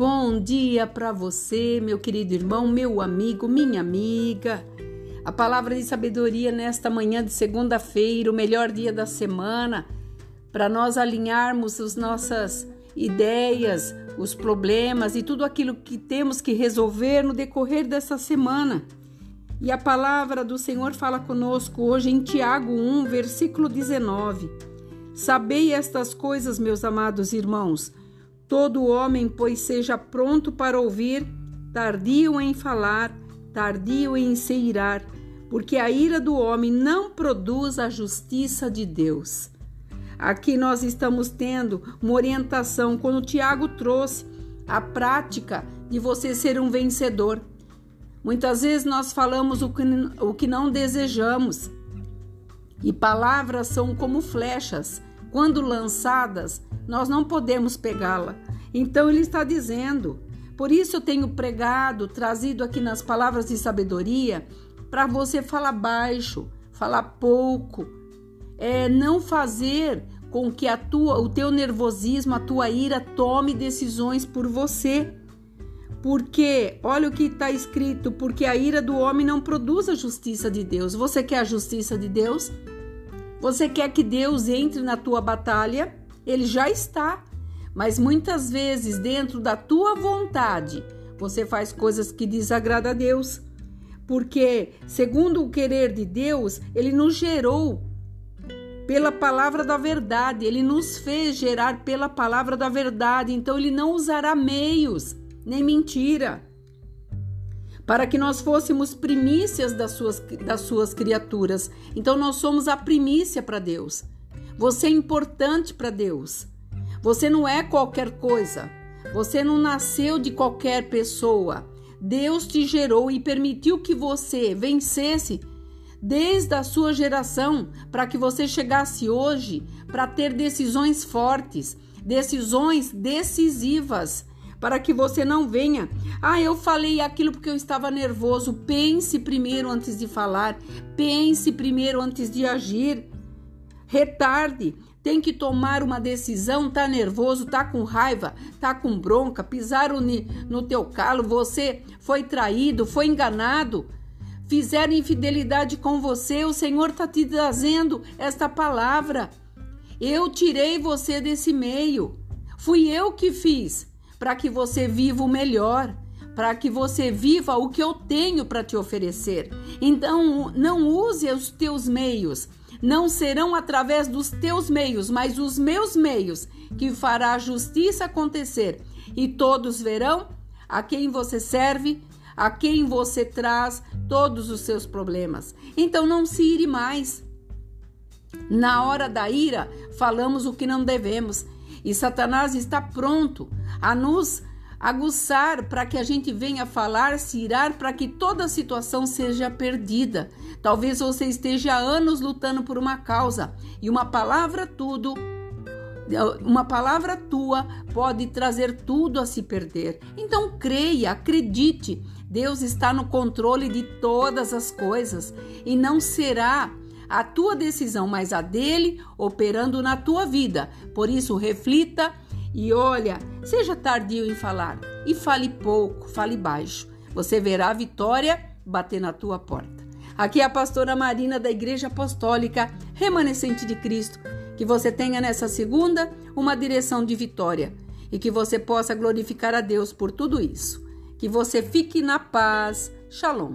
bom dia para você, meu querido irmão, meu amigo, minha amiga. A palavra de sabedoria nesta manhã de segunda-feira, o melhor dia da semana, para nós alinharmos as nossas ideias, os problemas e tudo aquilo que temos que resolver no decorrer dessa semana. E a palavra do Senhor fala conosco hoje em Tiago 1, versículo 19. Sabei estas coisas, meus amados irmãos. Todo homem, pois, seja pronto para ouvir, tardio em falar, tardio em se irar, porque a ira do homem não produz a justiça de Deus. Aqui nós estamos tendo uma orientação quando o Tiago trouxe a prática de você ser um vencedor. Muitas vezes nós falamos o que, o que não desejamos. E palavras são como flechas. Quando lançadas, nós não podemos pegá-la. Então ele está dizendo: por isso eu tenho pregado, trazido aqui nas palavras de sabedoria, para você falar baixo, falar pouco, é não fazer com que a tua, o teu nervosismo, a tua ira tome decisões por você. Porque, olha o que está escrito, porque a ira do homem não produz a justiça de Deus. Você quer a justiça de Deus? Você quer que Deus entre na tua batalha? Ele já está. Mas muitas vezes, dentro da tua vontade, você faz coisas que desagradam a Deus. Porque, segundo o querer de Deus, ele nos gerou pela palavra da verdade, ele nos fez gerar pela palavra da verdade. Então, ele não usará meios nem mentira, para que nós fôssemos primícias das suas, das suas criaturas. Então, nós somos a primícia para Deus. Você é importante para Deus. Você não é qualquer coisa. Você não nasceu de qualquer pessoa. Deus te gerou e permitiu que você vencesse desde a sua geração para que você chegasse hoje para ter decisões fortes, decisões decisivas para que você não venha. Ah, eu falei aquilo porque eu estava nervoso. Pense primeiro antes de falar, pense primeiro antes de agir. Retarde, tem que tomar uma decisão, tá nervoso, tá com raiva, tá com bronca, pisaram no teu calo, você foi traído, foi enganado, fizeram infidelidade com você, o Senhor tá te trazendo esta palavra. Eu tirei você desse meio. Fui eu que fiz para que você viva o melhor, para que você viva o que eu tenho para te oferecer. Então, não use os teus meios, não serão através dos teus meios, mas os meus meios que fará a justiça acontecer, e todos verão a quem você serve, a quem você traz todos os seus problemas. Então não se ire mais. Na hora da ira, falamos o que não devemos e Satanás está pronto a nos aguçar para que a gente venha falar, se irar, para que toda a situação seja perdida. Talvez você esteja há anos lutando por uma causa e uma palavra tudo uma palavra tua pode trazer tudo a se perder. Então creia, acredite, Deus está no controle de todas as coisas e não será a tua decisão, mas a dele operando na tua vida. Por isso, reflita e olha, seja tardio em falar e fale pouco, fale baixo. Você verá a vitória bater na tua porta. Aqui é a pastora Marina da Igreja Apostólica Remanescente de Cristo. Que você tenha nessa segunda uma direção de vitória e que você possa glorificar a Deus por tudo isso. Que você fique na paz. Shalom.